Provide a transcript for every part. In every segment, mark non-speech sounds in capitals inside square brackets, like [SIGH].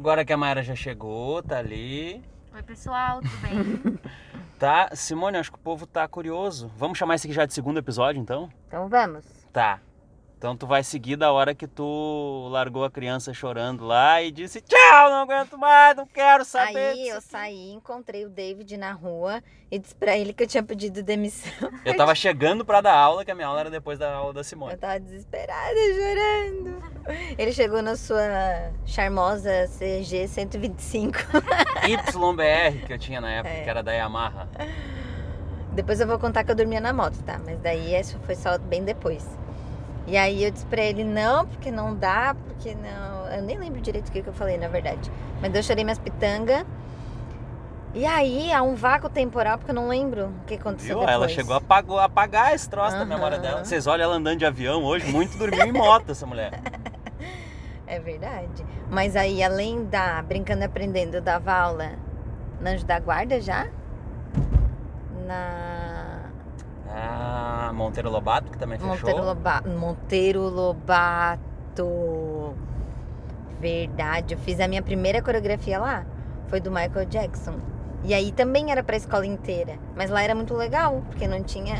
Agora que a Mayra já chegou, tá ali. Oi, pessoal, tudo bem? [LAUGHS] Tá, Simone, acho que o povo tá curioso. Vamos chamar esse aqui já de segundo episódio, então? Então vamos. Tá. Então tu vai seguir da hora que tu largou a criança chorando lá e disse tchau, não aguento mais, não quero saber. Aí eu aqui." saí, encontrei o David na rua e disse pra ele que eu tinha pedido demissão. [LAUGHS] Eu tava chegando pra dar aula, que a minha aula era depois da aula da Simone. Eu tava desesperada, chorando. Ele chegou na sua charmosa CG 125. YBR que eu tinha na época, É. que era da Yamaha. Depois eu vou contar que eu dormia na moto, tá? Mas daí isso foi só bem depois. E aí eu disse pra ele, não, porque não dá, porque não. Eu nem lembro direito o que, que eu falei, na verdade. Mas eu chorei minhas pitangas. E aí há um vácuo temporal, porque eu não lembro o que aconteceu. Viu? Ela depois. chegou a apagar, esse troço da Aham. memória dela. Vocês olham ela andando de avião hoje, muito dormiu em moto essa mulher. [LAUGHS] É verdade. Mas aí, além da Brincando e Aprendendo, eu dava aula na Anjo da Guarda já. Na Monteiro Lobato, que também fechou. Monteiro, Loba... Monteiro Lobato. Verdade. Eu fiz a minha primeira coreografia lá. Foi do Michael Jackson. E aí também era pra escola inteira. Mas lá era muito legal, porque não tinha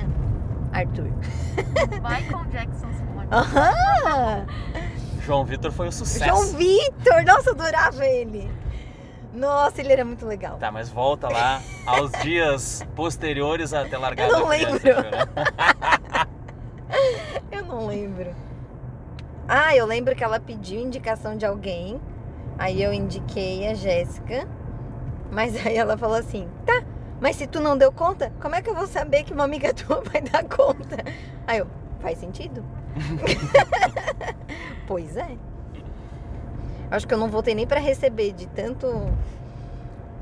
Arthur. [LAUGHS] Michael Jackson. Aham! João Vitor foi um sucesso. João Vitor! Nossa, eu adorava ele. Nossa, ele era muito legal. Tá, mas volta lá aos dias posteriores a ter largado Eu não a criança [LAUGHS] lembro. Ah, eu lembro que ela pediu indicação de alguém. Aí eu indiquei a Jéssica. Mas aí ela falou assim: tá, mas se tu não deu conta, como é que eu vou saber que uma amiga [LAUGHS] tua vai dar conta? Aí eu, faz sentido? [LAUGHS] pois é. Acho que eu não voltei nem pra receber de tanto.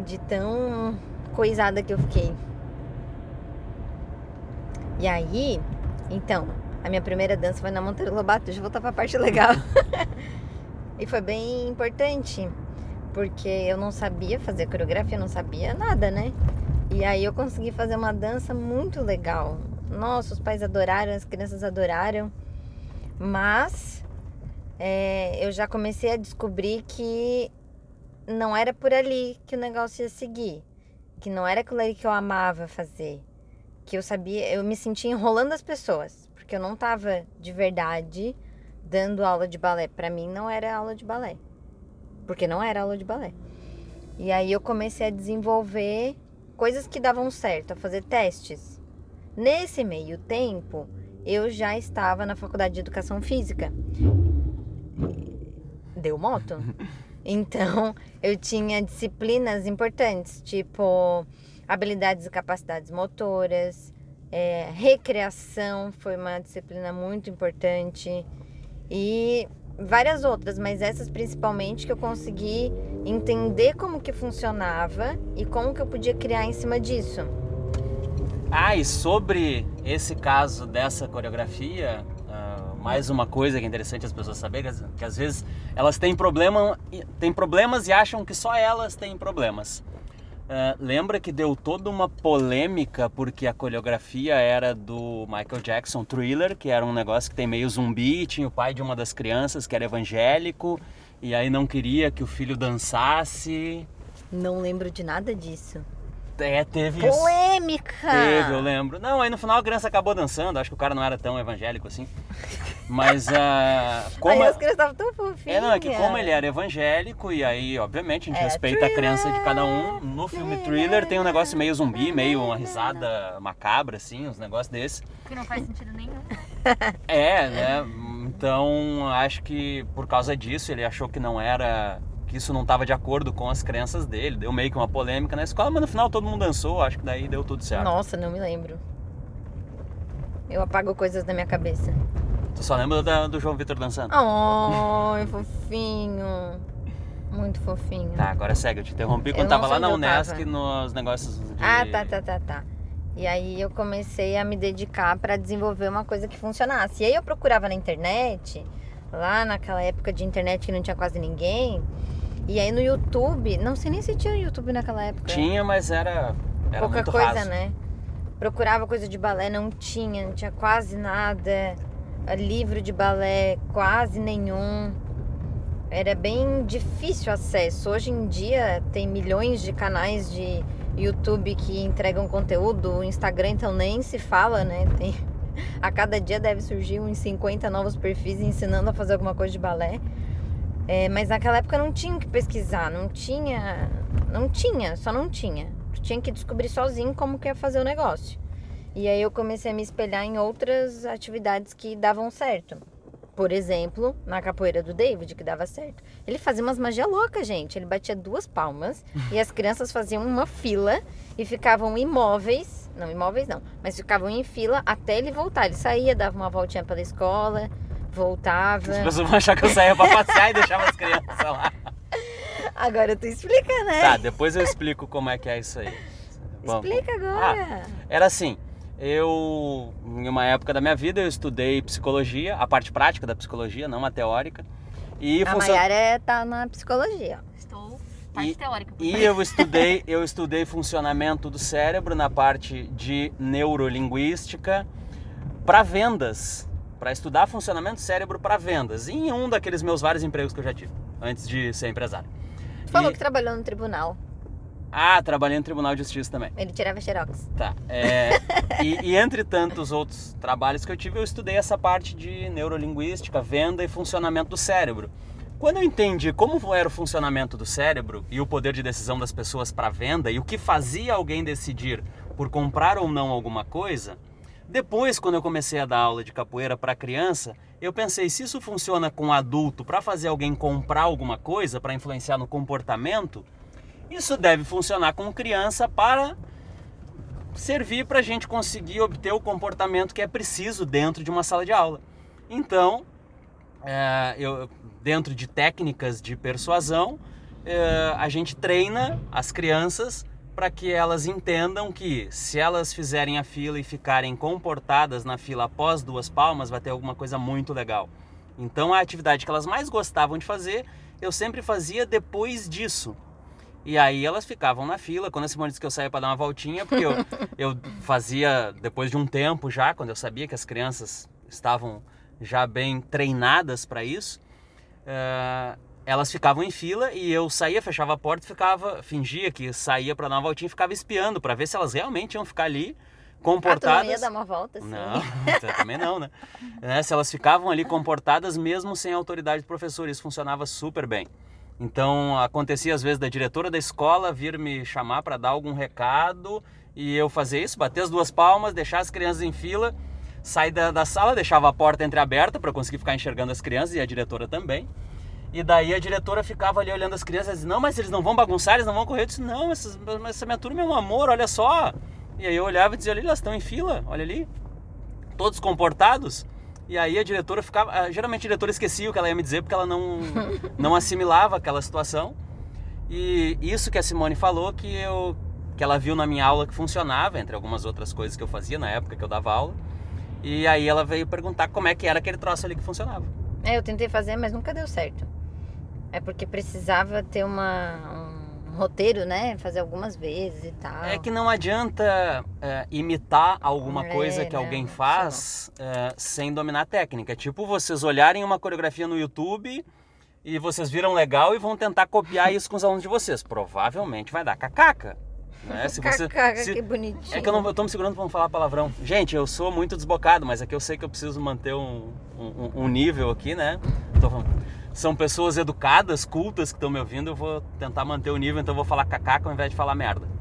de tão coisada que eu fiquei. E aí, então, a minha primeira dança foi na Monteiro Lobato. Deixa eu voltar pra parte legal. [LAUGHS] e foi bem importante, porque eu não sabia fazer coreografia, não sabia nada, né? E aí eu consegui fazer uma dança muito legal. Nossa, os pais adoraram, as crianças adoraram. Mas é, eu já comecei a descobrir que não era por ali que o negócio ia seguir. Que não era aquilo ali que eu amava fazer que eu sabia, eu me sentia enrolando as pessoas, porque eu não tava de verdade dando aula de balé. Pra mim não era aula de balé. Porque não era aula de balé. E aí eu comecei a desenvolver coisas que davam certo, a fazer testes. Nesse meio tempo, eu já estava na faculdade de educação física. Deu moto? [LAUGHS] Então, eu tinha disciplinas importantes, tipo habilidades e capacidades motoras, é, recreação foi uma disciplina muito importante e várias outras, mas essas principalmente que eu consegui entender como que funcionava e como que eu podia criar em cima disso. Ah, e sobre esse caso dessa coreografia, ah, mais uma coisa que é interessante as pessoas saberem, que, que às vezes elas têm, problema, têm problemas e acham que só elas têm problemas. Ah, lembra que deu toda uma polêmica porque a coreografia era do Michael Jackson Thriller, que era um negócio que tem meio zumbi, tinha o pai de uma das crianças que era evangélico, e aí não queria que o filho dançasse. Não lembro de nada disso. É, teve isso. Polêmica! Teve, eu lembro. Não, aí no final a criança acabou dançando, acho que o cara não era tão evangélico assim. Mas ah, [LAUGHS] como. Aí as crianças estavam tão fofinhas. É, não, é que como ele era evangélico, e aí, obviamente, a gente É, respeita a crença de cada um. No filme Thriller tem um negócio meio zumbi, meio uma risada macabra, assim, uns negócios desses. Que não faz sentido nenhum. É, né? Então, acho que por causa disso ele achou que não era. Que isso não estava de acordo com as crenças dele. Deu meio que uma polêmica na escola, mas no final todo mundo dançou, acho que daí deu tudo certo. Nossa, não me lembro. Eu apago coisas da minha cabeça. Tu só lembra da- do João Vitor dançando? Ai, fofinho. Muito fofinho. Tá, agora segue, eu te interrompi quando Eu tava lá na Unesc nos negócios de. Ah, tá, tá, tá, tá. E aí eu comecei a me dedicar para desenvolver uma coisa que funcionasse. E aí eu procurava na internet, lá naquela época de internet que não tinha quase ninguém. E aí no YouTube, não sei nem se tinha YouTube naquela época. Tinha, mas era. Era Pouca coisa, raso. né? Procurava coisa de balé, não tinha, não tinha quase nada. Livro de balé, quase nenhum. era bem difícil o acesso. Hoje em dia tem milhões de canais de YouTube que entregam conteúdo, o Instagram então nem se fala, né? Tem, [LAUGHS] a cada dia deve surgir uns 50 novos perfis ensinando a fazer alguma coisa de balé. É, mas naquela época não tinha que pesquisar, não tinha. Não tinha, só não tinha. Tu tinha que descobrir sozinho como que ia fazer o negócio. E aí eu comecei a me espelhar em outras atividades que davam certo. Por exemplo, na capoeira do David, que dava certo. Ele fazia umas magia loucas, gente. Ele batia duas palmas [LAUGHS] e as crianças faziam uma fila e ficavam imóveis. Não, imóveis não, mas ficavam em fila até ele voltar. Ele saía, dava uma voltinha pela escola, voltava. As pessoas vão achar que eu saía pra passear e deixava as crianças lá. Agora tu explica, né? Tá, depois eu explico como é que é isso aí. Bom, explica agora. Era assim, eu, em uma época da minha vida, eu estudei psicologia, a parte prática da psicologia, não a teórica. E a funcion- Mayara tá na psicologia. Estou parte E- teórica. E eu estudei, [LAUGHS] eu estudei funcionamento do cérebro na parte de neurolinguística para vendas, para estudar funcionamento do cérebro para vendas, em um daqueles meus vários empregos que eu já tive antes de ser empresário. Tu falou E- que trabalhou no tribunal. Ah, trabalhei no Tribunal de Justiça também. Ele tirava xerox. Tá. é, [LAUGHS] e, e entre tantos outros trabalhos que eu tive, eu estudei essa parte de neurolinguística, venda e funcionamento do cérebro. Quando eu entendi como era o funcionamento do cérebro e o poder de decisão das pessoas para venda e o que fazia alguém decidir por comprar ou não alguma coisa, depois, quando eu comecei a dar aula de capoeira para criança, eu pensei: se isso funciona com adulto para fazer alguém comprar alguma coisa, para influenciar no comportamento, isso deve funcionar com criança para servir para a gente conseguir obter o comportamento que é preciso dentro de uma sala de aula. Então, é, eu, dentro de técnicas de persuasão, é, a gente treina as crianças para que elas entendam que se elas fizerem a fila e ficarem comportadas na fila após duas palmas, vai ter alguma coisa muito legal. Então, a atividade que elas mais gostavam de fazer, eu sempre fazia depois disso. E aí elas ficavam na fila. Quando a Simone disse que eu saía para dar uma voltinha, porque eu, [LAUGHS] eu fazia depois de um tempo já, quando eu sabia que as crianças estavam já bem treinadas para isso, eh, elas ficavam em fila e eu saía, fechava a porta, ficava, fingia que saía para dar uma voltinha, e ficava espiando para ver se elas realmente iam ficar ali Ah, tu não comportadas. ia dar uma volta assim? Não, [LAUGHS] também não, né? Né, Se elas ficavam ali comportadas mesmo sem a autoridade do professor, isso funcionava super bem. Então acontecia às vezes da diretora da escola vir me chamar para dar algum recado e eu fazer isso, bater as duas palmas, deixar as crianças em fila, sair da, da sala, deixava a porta entreaberta para conseguir ficar enxergando as crianças e a diretora também. E daí a diretora ficava ali olhando as crianças e dizia, não, mas eles não vão bagunçar, eles não vão correr. Eu disse, não, essas, mas essa minha turma é um amor, olha só. E aí eu olhava e dizia, olha, elas estão em fila, olha ali, todos comportados. E aí a diretora ficava, ah, geralmente a diretora esquecia o que ela ia me dizer porque ela não, [LAUGHS] não assimilava aquela situação. E isso que a Simone falou que eu que ela viu na minha aula que funcionava, entre algumas outras coisas que eu fazia na época que eu dava aula. E aí ela veio perguntar como é que era aquele troço ali que funcionava. É, eu tentei fazer, mas nunca deu certo. É porque precisava ter uma, um roteiro, né? Fazer algumas vezes e tal. É que não adianta é, imitar alguma É, coisa que não, alguém não faz é, sem dominar a técnica. É tipo vocês olharem uma coreografia no YouTube e vocês viram legal e vão tentar copiar isso com os alunos de vocês. Provavelmente vai dar cacaca. Né? Se você, Cacaca, se- que bonitinho. É que eu, não, eu tô me segurando pra não falar palavrão. Gente, eu sou muito desbocado, mas aqui eu sei que eu preciso manter um, um, um nível aqui, né? Tô falando- são pessoas educadas, cultas que estão me ouvindo, eu vou tentar manter o nível, então eu vou falar cacaca ao invés de falar merda. [LAUGHS]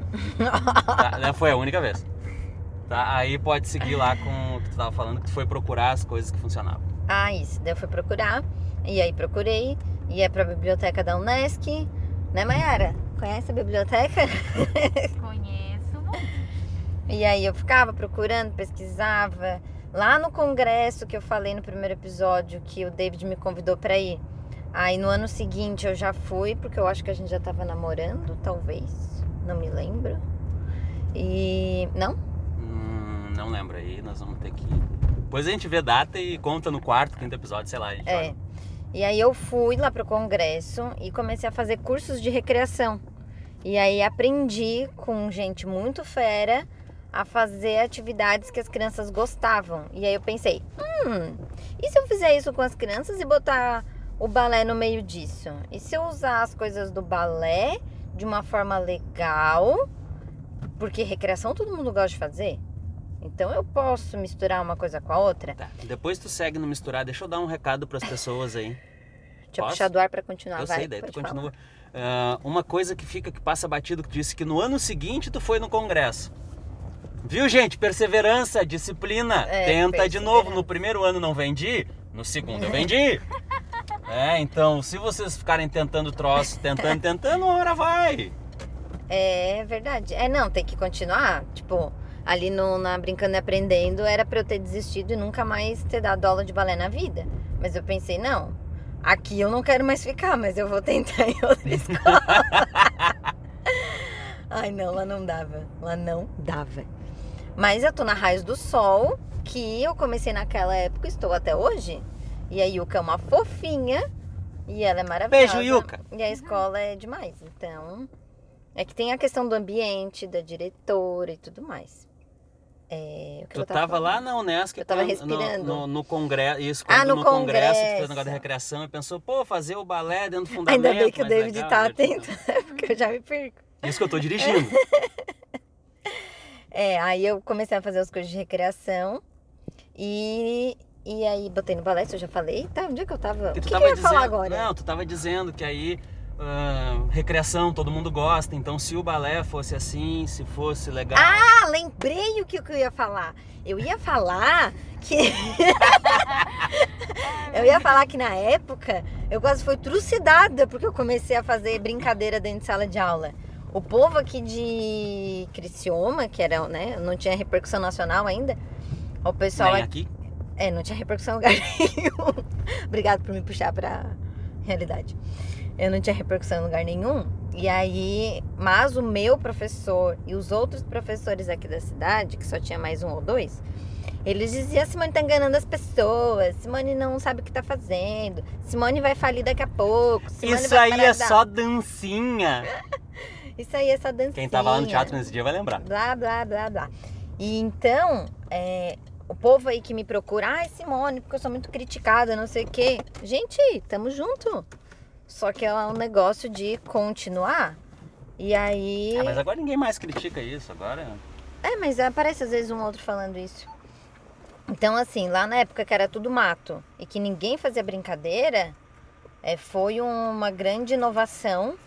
Tá? Foi a única vez. Tá? Aí pode seguir lá com o que tu tava falando, que tu foi procurar as coisas que funcionavam. Ah, isso. Daí eu fui procurar. E aí procurei. Ia pra biblioteca da Unesc. Né, Mayara? Conhece a biblioteca? [LAUGHS] Conheço. E aí eu ficava procurando, pesquisava. Lá no congresso que eu falei no primeiro episódio, que o David me convidou pra ir. Aí no ano seguinte eu já fui, porque eu acho que a gente já tava namorando, talvez. Não me lembro. E. Não? Hum, não lembro aí, nós vamos ter que. Depois a gente vê data e conta no quarto, quinto episódio, sei lá. A gente É. E aí eu fui lá pro congresso e comecei a fazer cursos de recreação. E aí aprendi com gente muito fera a fazer atividades que as crianças gostavam. E aí eu pensei, hum, e se eu fizer isso com as crianças e botar o balé no meio disso? E se eu usar as coisas do balé de uma forma legal? Porque recreação todo mundo gosta de fazer. Então eu posso misturar uma coisa com a outra. Tá. Depois tu segue no misturar. Deixa eu dar um recado para as pessoas aí. Deixa eu puxar do ar pra continuar. eu vai, sei, daí tu continua. Ah, uma coisa que fica, que passa batido, que tu disse que no ano seguinte tu foi no congresso. Viu, gente? Perseverança, disciplina. É, Tenta de novo. No primeiro ano não vendi, no segundo eu vendi. [LAUGHS] É, então, se vocês ficarem tentando troço, tentando, tentando, uma hora vai. É verdade. É, não, tem que continuar. Tipo, ali no, na Brincando e Aprendendo era pra eu ter desistido e nunca mais ter dado aula de balé na vida. Mas eu pensei, não, aqui eu não quero mais ficar, mas eu vou tentar em outra [LAUGHS] escola. Ai, não, lá não dava. Lá não dava. Mas eu tô na Raios do Sol, que eu comecei naquela época, estou até hoje. E a Yuka é uma fofinha e ela é maravilhosa. Beijo, Yuka. E a escola é demais. Então, é que tem a questão do ambiente, da diretora e tudo mais. É, Tu eu tava tava lá na Unesco Eu tava quando- respirando. No, no, no congresso. Isso, Ah, no no, congresso, tu fez congresso. o negócio da recreação e pensou, pô, fazer o balé dentro do fundamento. Ainda bem que o David legal, tá atento, [LAUGHS] né? porque eu já me perco. Isso que eu tô dirigindo. [LAUGHS] É, aí eu comecei a fazer as coisas de recreação e, e aí botei no balé, isso eu já falei. Tá, onde é que eu tava? O Que que, tu que eu tava ia dizendo, falar agora? Não, tu tava dizendo que aí ah, recreação todo mundo gosta, então se o balé fosse assim, se fosse legal. Ah, lembrei o que que eu ia falar. Eu ia falar que. [LAUGHS] eu ia falar que na época eu quase fui trucidada porque eu comecei a fazer brincadeira dentro de sala de aula. O povo aqui de Criciúma, que era, né, não tinha repercussão nacional ainda, o pessoal Nem aqui. É, não tinha repercussão em lugar [LAUGHS] nenhum. Obrigado por me puxar pra realidade. Eu não tinha repercussão em lugar nenhum. E aí, mas o meu professor e os outros professores aqui da cidade, que só tinha mais um ou dois, eles diziam: Simone tá enganando as pessoas, Simone não sabe o que tá fazendo, Simone vai falir daqui a pouco. Simone Isso aí é de dar-" só dancinha. [LAUGHS] Isso aí é só dancinha. Quem tava lá no teatro nesse dia vai lembrar. Blá, blá, blá, blá. E então, é, o povo aí que me procura, ai Simone, porque eu sou muito criticada, não sei o quê. Gente, tamo junto. Só que é um negócio de continuar. E aí. Ah, mas agora ninguém mais critica isso, agora... É, mas aparece às vezes um outro falando isso. Então, assim, lá na época que era tudo mato e que ninguém fazia brincadeira, é, foi uma grande inovação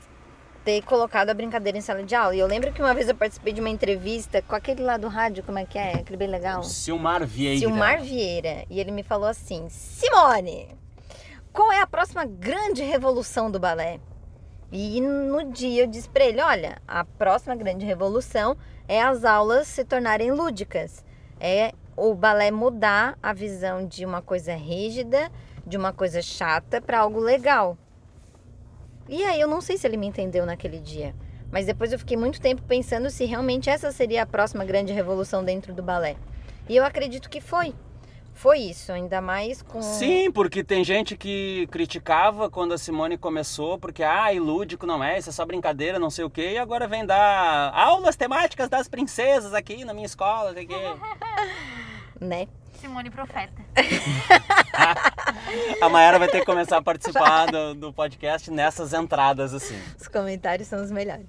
ter colocado a brincadeira em sala de aula. E eu lembro que uma vez eu participei de uma entrevista com aquele lá do rádio, como é que é? Aquele bem legal. Silmar Vieira. Silmar Vieira. E ele me falou assim: Simone, qual é a próxima grande revolução do balé? E no dia eu disse pra ele: olha, a próxima grande revolução é as aulas se tornarem lúdicas. É o balé mudar a visão de uma coisa rígida, de uma coisa chata, para algo legal. E aí eu não sei se ele me entendeu naquele dia. Mas depois eu fiquei muito tempo pensando se realmente essa seria a próxima grande revolução dentro do balé. E eu acredito que foi. Foi isso, ainda mais com. Sim, porque tem gente que criticava quando a Simone começou, porque, ah, lúdico não é, isso é só brincadeira, não sei o quê, e agora vem dar aulas temáticas das princesas aqui na minha escola, sei o quê. [LAUGHS] Né? Simone Profeta. [LAUGHS] A Mayara vai ter que começar a participar [LAUGHS] do, do podcast nessas entradas, assim. Os comentários são os melhores.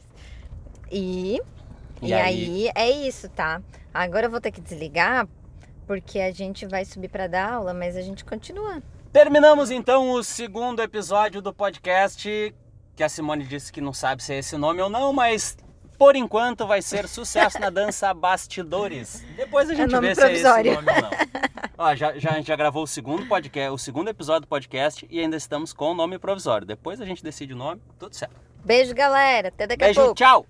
E. E E, aí? aí? é isso, tá? Agora eu vou ter que desligar, porque a gente vai subir pra dar aula, mas a gente continua. Terminamos então o segundo episódio do podcast, que a Simone disse que não sabe se é esse nome ou não, mas por enquanto vai ser sucesso na dança Bastidores. Depois a gente nome vê se é esse nome ou não. Ó, já, já, a gente já gravou o segundo podcast, o segundo episódio do podcast e ainda estamos com o nome provisório. Depois a gente decide o nome, tudo certo. Beijo, galera. Até daqui a Beijo, pouco. tchau!